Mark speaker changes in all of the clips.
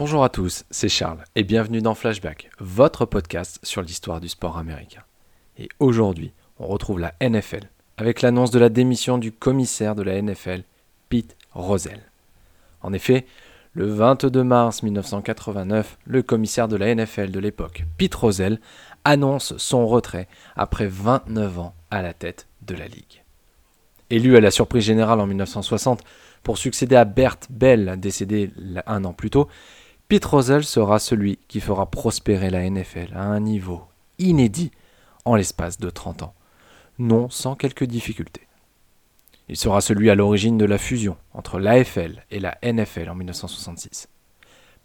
Speaker 1: Bonjour à tous, c'est Charles et bienvenue dans Flashback, votre podcast sur l'histoire du sport américain. Et aujourd'hui, on retrouve la NFL avec l'annonce de la démission du commissaire de la NFL, Pete Rozelle. En effet, le 22 mars 1989, le commissaire de la NFL de l'époque, Pete Rozelle, annonce son retrait après 29 ans à la tête de la ligue. Élu à la surprise générale en 1960 pour succéder à Bert Bell, décédé un an plus tôt, Pete Rozelle sera celui qui fera prospérer la NFL à un niveau inédit en l'espace de 30 ans, non sans quelques difficultés. Il sera celui à l'origine de la fusion entre l'AFL et la NFL en 1966.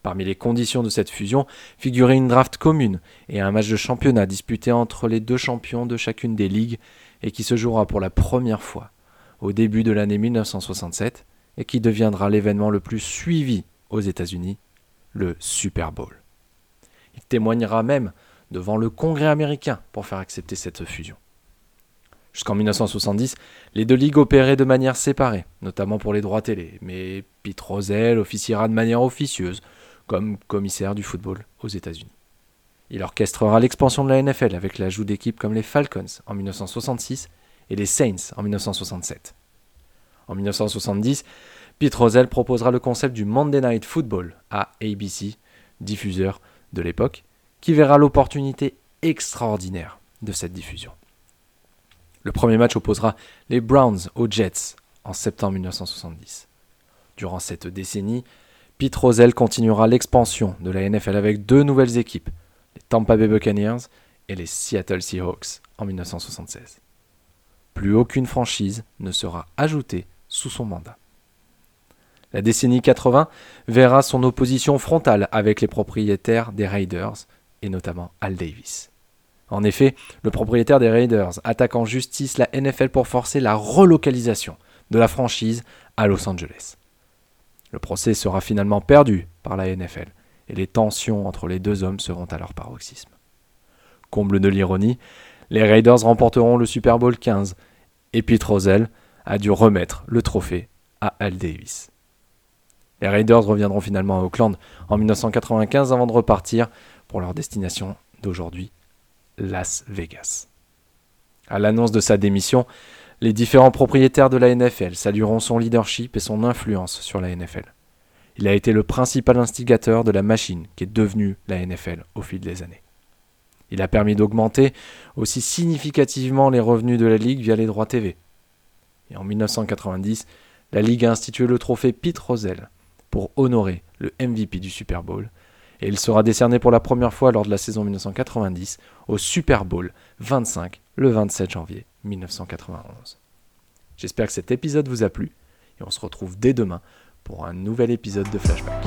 Speaker 1: Parmi les conditions de cette fusion figurait une draft commune et un match de championnat disputé entre les deux champions de chacune des ligues et qui se jouera pour la première fois au début de l'année 1967 et qui deviendra l'événement le plus suivi aux États-Unis, le Super Bowl. Il témoignera même devant le Congrès américain pour faire accepter cette fusion. Jusqu'en 1970, les deux ligues opéraient de manière séparée, notamment pour les droits télé, mais Pete Rozelle officiera de manière officieuse comme commissaire du football aux États-Unis. Il orchestrera l'expansion de la NFL avec l'ajout d'équipes comme les Falcons en 1966 et les Saints en 1967. En 1970, Pete Rozelle proposera le concept du Monday Night Football à ABC, diffuseur de l'époque, qui verra l'opportunité extraordinaire de cette diffusion. Le premier match opposera les Browns aux Jets en septembre 1970. Durant cette décennie, Pete Rozelle continuera l'expansion de la NFL avec deux nouvelles équipes, les Tampa Bay Buccaneers et les Seattle Seahawks en 1976. Plus aucune franchise ne sera ajoutée sous son mandat. La décennie 80 verra son opposition frontale avec les propriétaires des Raiders, et notamment Al Davis. En effet, le propriétaire des Raiders attaque en justice la NFL pour forcer la relocalisation de la franchise à Los Angeles. Le procès sera finalement perdu par la NFL et les tensions entre les deux hommes seront à leur paroxysme. Comble de l'ironie, les Raiders remporteront le Super Bowl 15 et Pete Rozelle a dû remettre le trophée à Al Davis. Les Raiders reviendront finalement à Oakland en 1995 avant de repartir pour leur destination d'aujourd'hui, Las Vegas. À l'annonce de sa démission, les différents propriétaires de la NFL salueront son leadership et son influence sur la NFL. Il a été le principal instigateur de la machine qui est devenue la NFL au fil des années. Il a permis d'augmenter aussi significativement les revenus de la Ligue via les droits TV. Et en 1990, la Ligue a institué le trophée Pete Rozelle pour honorer le MVP du Super Bowl et il sera décerné pour la première fois lors de la saison 1990 au Super Bowl 25 le 27 janvier 1991. J'espère que cet épisode vous a plu et on se retrouve dès demain pour un nouvel épisode de Flashback.